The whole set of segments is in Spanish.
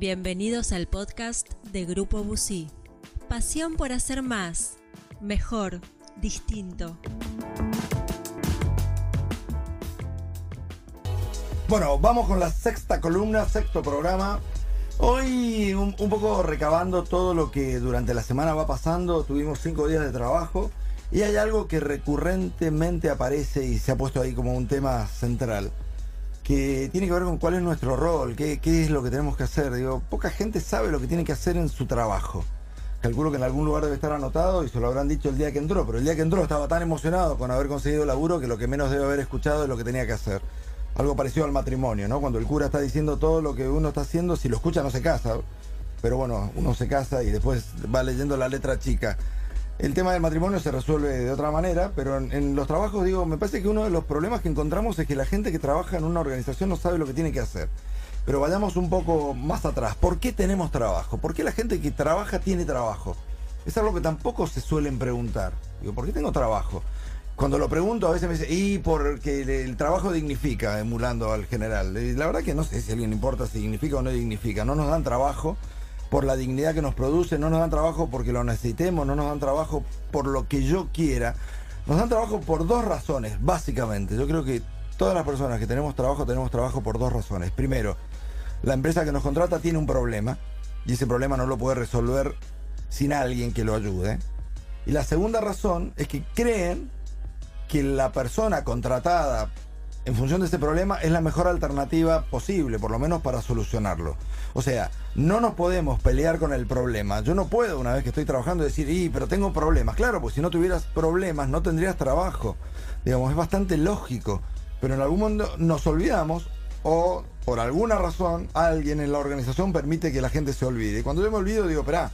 Bienvenidos al podcast de Grupo Busí. Pasión por hacer más, mejor, distinto. Bueno, vamos con la sexta columna, sexto programa. Hoy un, un, poco recabando todo lo que durante la semana va pasando. Tuvimos cinco días de trabajo y hay algo que recurrentemente aparece y se ha puesto ahí como un tema central que tiene que ver con cuál es nuestro rol, qué, qué, es lo que tenemos que hacer. Digo, poca gente sabe lo que tiene que hacer en su trabajo. Calculo que en algún lugar debe estar anotado y se lo habrán dicho el día que entró, pero el día que entró estaba tan emocionado con haber conseguido el laburo que lo que menos debe haber escuchado es lo que tenía que hacer. Algo parecido al matrimonio, ¿no? Cuando el cura está diciendo todo lo que uno está haciendo, si lo escucha no se casa. Pero bueno, uno se casa y después va leyendo la letra chica. El tema del matrimonio se resuelve de otra manera, pero en, los trabajos, digo, me parece que uno de los problemas que encontramos es que la gente que trabaja en una organización no sabe lo que tiene que hacer. Pero vayamos un poco más atrás. ¿Por qué tenemos trabajo? ¿Por qué la gente que trabaja tiene trabajo? Es algo que tampoco se suelen preguntar. Digo, ¿por qué tengo trabajo? Cuando lo pregunto a veces me dice, y porque el, trabajo dignifica, emulando al general. La verdad que no sé si a alguien importa si dignifica o no dignifica. No nos dan trabajo por la dignidad que nos produce, no nos dan trabajo porque lo necesitemos, no nos dan trabajo por lo que yo quiera. Nos dan trabajo por dos razones, básicamente. Yo creo que todas las personas que tenemos trabajo tenemos trabajo por dos razones. Primero, la empresa que nos contrata tiene un problema y ese problema no lo puede resolver sin alguien que lo ayude. Y la segunda razón es que creen que la persona contratada en función de este problema es la mejor alternativa posible, por lo menos para solucionarlo. O sea, no nos podemos pelear con el problema. Yo no puedo, una vez que estoy trabajando, decir, y pero tengo problemas. Claro, pues si no tuvieras problemas, no tendrías trabajo. Digamos, es bastante lógico. Pero en algún momento nos olvidamos o por alguna razón alguien en la organización permite que la gente se olvide. Y cuando yo me olvido, digo, espera,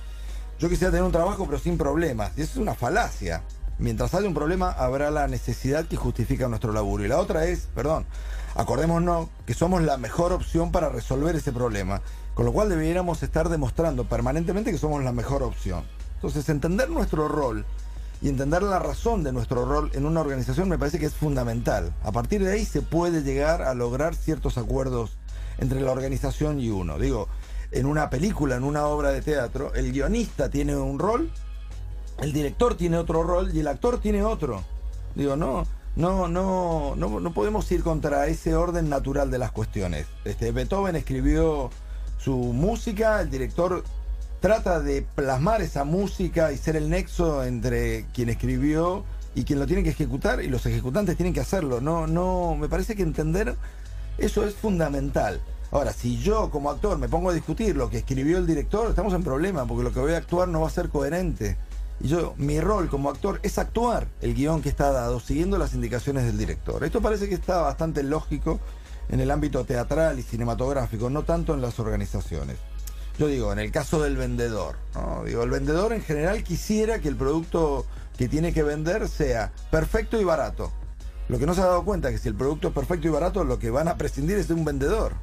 yo quisiera tener un trabajo pero sin problemas. Y eso es una falacia. Mientras haya un problema, habrá la necesidad que justifica nuestro laburo. Y la otra es, perdón, acordémonos que somos la mejor opción para resolver ese problema. Con lo cual debiéramos estar demostrando permanentemente que somos la mejor opción. Entonces, entender nuestro rol y entender la razón de nuestro rol en una organización me parece que es fundamental. A partir de ahí se puede llegar a lograr ciertos acuerdos entre la organización y uno. Digo, en una película, en una obra de teatro, el guionista tiene un rol el director tiene otro rol y el actor tiene otro. Digo, no, no, no, no, no podemos ir contra ese orden natural de las cuestiones. Este, Beethoven escribió su música, el director trata de plasmar esa música y ser el nexo entre quien escribió y quien lo tiene que ejecutar y los ejecutantes tienen que hacerlo. No, no, me parece que entender eso es fundamental. Ahora, si yo como actor me pongo a discutir lo que escribió el director, estamos en problema, porque lo que voy a actuar no va a ser coherente. Y yo, mi rol como actor es actuar el guion que está dado, siguiendo las indicaciones del director. Esto parece que está bastante lógico en el ámbito teatral y cinematográfico, no tanto en las organizaciones. Yo digo, en el caso del vendedor, ¿no? digo, el vendedor en general quisiera que el producto que tiene que vender sea perfecto y barato. Lo que no se ha dado cuenta es que si el producto es perfecto y barato, lo que van a prescindir es de un vendedor.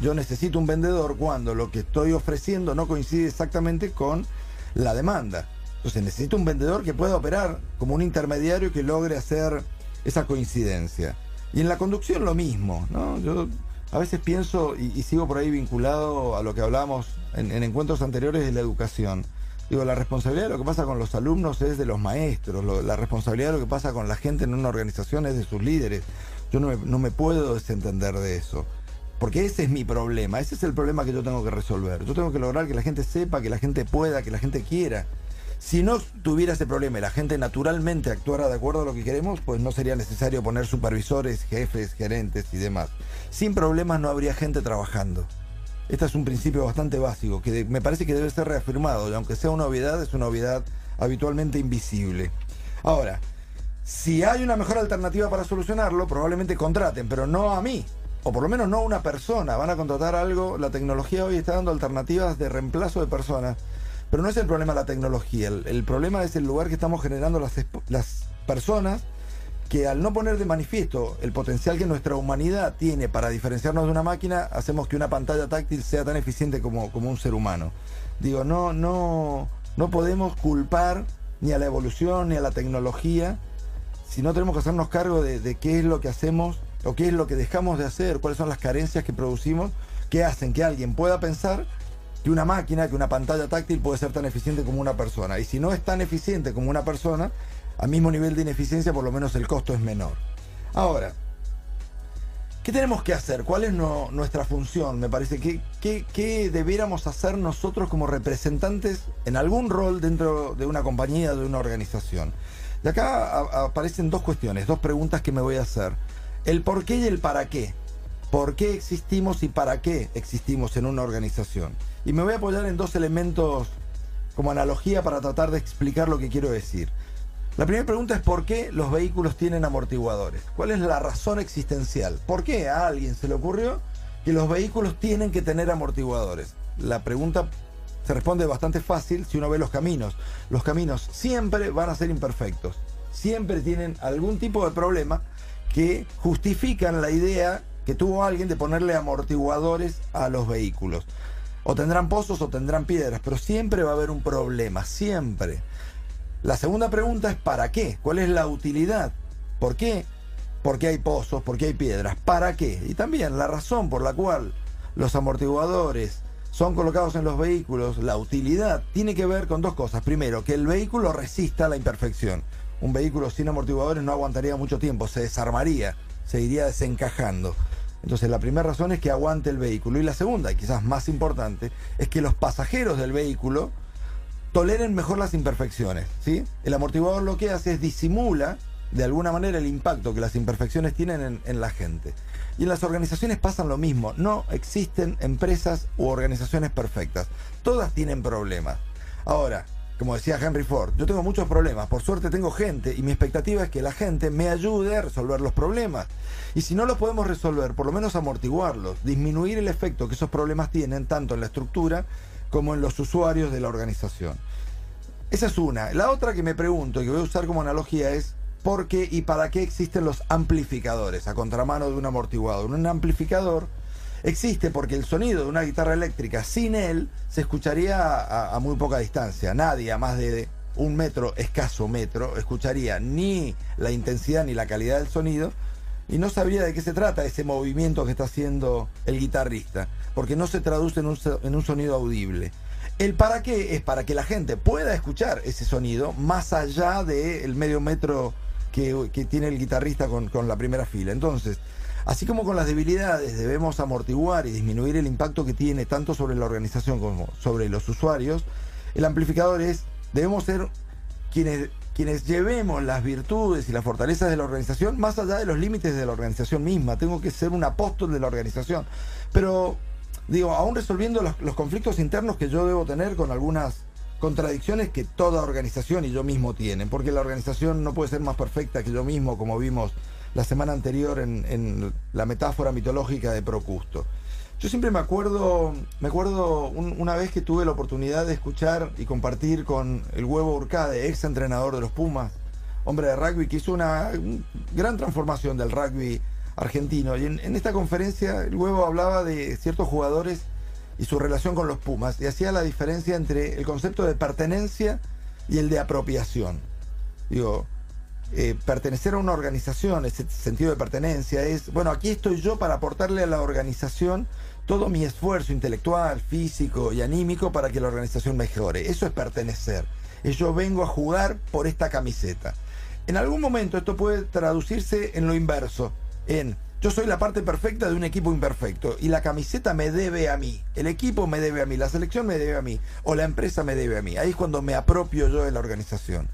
Yo necesito un vendedor cuando lo que estoy ofreciendo no coincide exactamente con la demanda. Entonces necesito un vendedor que pueda operar como un intermediario que logre hacer esa coincidencia. Y en la conducción lo mismo, ¿no? Yo a veces pienso y, sigo por ahí vinculado a lo que hablábamos en, en, encuentros anteriores de la educación. Digo, la responsabilidad de lo que pasa con los alumnos es de los maestros, la responsabilidad de lo que pasa con la gente en una organización es de sus líderes. Yo no no me puedo desentender de eso. Porque ese es mi problema, ese es el problema que yo tengo que resolver. Yo tengo que lograr que la gente sepa, que la gente pueda, que la gente quiera. Si no tuviera ese problema y la gente naturalmente actuara de acuerdo a lo que queremos, pues no sería necesario poner supervisores, jefes, gerentes y demás. Sin problemas no habría gente trabajando. Este es un principio bastante básico que me parece que debe ser reafirmado y aunque sea una obviedad, es una obviedad habitualmente invisible. Ahora, si hay una mejor alternativa para solucionarlo, probablemente contraten, pero no a mí, o por lo menos no a una persona. Van a contratar algo, la tecnología hoy está dando alternativas de reemplazo de personas pero no es el problema la tecnología, el, problema es el lugar que estamos generando las, las personas que al no poner de manifiesto el potencial que nuestra humanidad tiene para diferenciarnos de una máquina, hacemos que una pantalla táctil sea tan eficiente como, como un ser humano. Digo, no, no, no podemos culpar ni a la evolución ni a la tecnología si no tenemos que hacernos cargo de, de qué es lo que hacemos o qué es lo que dejamos de hacer, cuáles son las carencias que producimos que hacen que alguien pueda pensar que una máquina, que una pantalla táctil puede ser tan eficiente como una persona. Y si no es tan eficiente como una persona, a mismo nivel de ineficiencia, por lo menos el costo es menor. Ahora, ¿qué tenemos que hacer? ¿Cuál es nuestra función? Me parece que ¿qué, debiéramos hacer nosotros como representantes en algún rol dentro de una compañía, de una organización. De acá aparecen dos cuestiones, dos preguntas que me voy a hacer. El por qué y el para qué. ¿Por qué existimos y para qué existimos en una organización? Y me voy a apoyar en dos elementos como analogía para tratar de explicar lo que quiero decir. La primera pregunta es por qué los vehículos tienen amortiguadores. ¿Cuál es la razón existencial? ¿Por qué a alguien se le ocurrió que los vehículos tienen que tener amortiguadores? La pregunta se responde bastante fácil si uno ve los caminos. Los caminos siempre van a ser imperfectos. Siempre tienen algún tipo de problema que justifican la idea que tuvo alguien de ponerle amortiguadores a los vehículos. O tendrán pozos o tendrán piedras, pero siempre va a haber un problema, siempre. La segunda pregunta es ¿para qué? ¿Cuál es la utilidad? ¿Por qué? ¿Por qué hay pozos? ¿Por qué hay piedras? ¿Para qué? Y también la razón por la cual los amortiguadores son colocados en los vehículos, la utilidad, tiene que ver con dos cosas. Primero, que el vehículo resista la imperfección. Un vehículo sin amortiguadores no aguantaría mucho tiempo, se desarmaría, se iría desencajando. Entonces la primera razón es que aguante el vehículo. Y la segunda, y quizás más importante, es que los pasajeros del vehículo toleren mejor las imperfecciones. ¿sí? El amortiguador lo que hace es disimula de alguna manera el impacto que las imperfecciones tienen en, la gente. Y en las organizaciones pasan lo mismo. No existen empresas u organizaciones perfectas. Todas tienen problemas. Ahora, como decía Henry Ford, yo tengo muchos problemas, por suerte tengo gente y mi expectativa es que la gente me ayude a resolver los problemas. Y si no los podemos resolver, por lo menos amortiguarlos, disminuir el efecto que esos problemas tienen tanto en la estructura como en los usuarios de la organización. Esa es una. La otra que me pregunto y que voy a usar como analogía es ¿por qué y para qué existen los amplificadores a contramano de un amortiguador? Un amplificador existe porque el sonido de una guitarra eléctrica sin él se escucharía a, muy poca distancia. Nadie a más de un metro, escaso metro, escucharía ni la intensidad ni la calidad del sonido y no sabría de qué se trata ese movimiento que está haciendo el guitarrista, porque no se traduce en un, en un sonido audible. El para qué es para que la gente pueda escuchar ese sonido más allá del medio metro que, tiene el guitarrista con, con, la primera fila. Entonces, así como con las debilidades debemos amortiguar y disminuir el impacto que tiene tanto sobre la organización como sobre los usuarios, el amplificador es, debemos ser quienes quienes llevemos las virtudes y las fortalezas de la organización más allá de los límites de la organización misma. Tengo que ser un apóstol de la organización. Pero, digo, aún resolviendo los, conflictos internos que yo debo tener con algunas contradicciones que toda organización y yo mismo tienen, porque la organización no puede ser más perfecta que yo mismo, como vimos la semana anterior en, la metáfora mitológica de Procusto. Yo siempre me acuerdo, me acuerdo una vez que tuve la oportunidad de escuchar y compartir con el huevo Urcade, ex entrenador de los Pumas, hombre de rugby, que hizo una gran transformación del rugby argentino. Y en, en esta conferencia el huevo hablaba de ciertos jugadores y su relación con los Pumas y hacía la diferencia entre el concepto de pertenencia y el de apropiación. Digo, eh, pertenecer a una organización, ese sentido de pertenencia, es, bueno, aquí estoy yo para aportarle a la organización todo mi esfuerzo intelectual, físico y anímico para que la organización mejore. Eso es pertenecer. Yo vengo a jugar por esta camiseta. En algún momento esto puede traducirse en lo inverso, en yo soy la parte perfecta de un equipo imperfecto y la camiseta me debe a mí, el equipo me debe a mí, la selección me debe a mí o la empresa me debe a mí. Ahí es cuando me apropio yo de la organización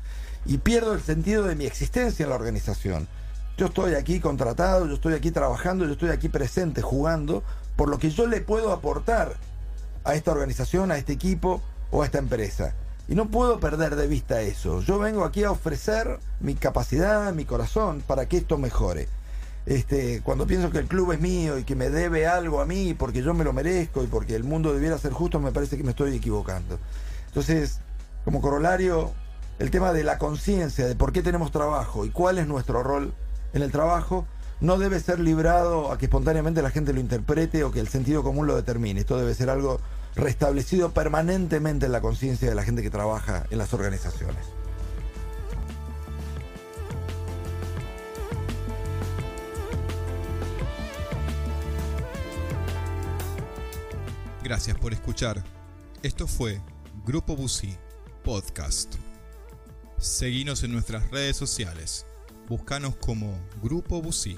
y pierdo el sentido de mi existencia en la organización. Yo estoy aquí contratado, yo estoy aquí trabajando, yo estoy aquí presente, jugando, por lo que yo le puedo aportar a esta organización, a este equipo o a esta empresa. Y no puedo perder de vista eso. Yo vengo aquí a ofrecer mi capacidad, mi corazón, para que esto mejore. Este, cuando pienso que el club es mío y que me debe algo a mí porque yo me lo merezco y porque el mundo debiera ser justo, me parece que me estoy equivocando. Entonces, como corolario, el tema de la conciencia de por qué tenemos trabajo y cuál es nuestro rol en el trabajo no debe ser librado a que espontáneamente la gente lo interprete o que el sentido común lo determine. Esto debe ser algo restablecido permanentemente en la conciencia de la gente que trabaja en las organizaciones. Gracias por escuchar Esto fue Grupo Busí Podcast. Seguinos en nuestras redes sociales. Búscanos como Grupo Busí.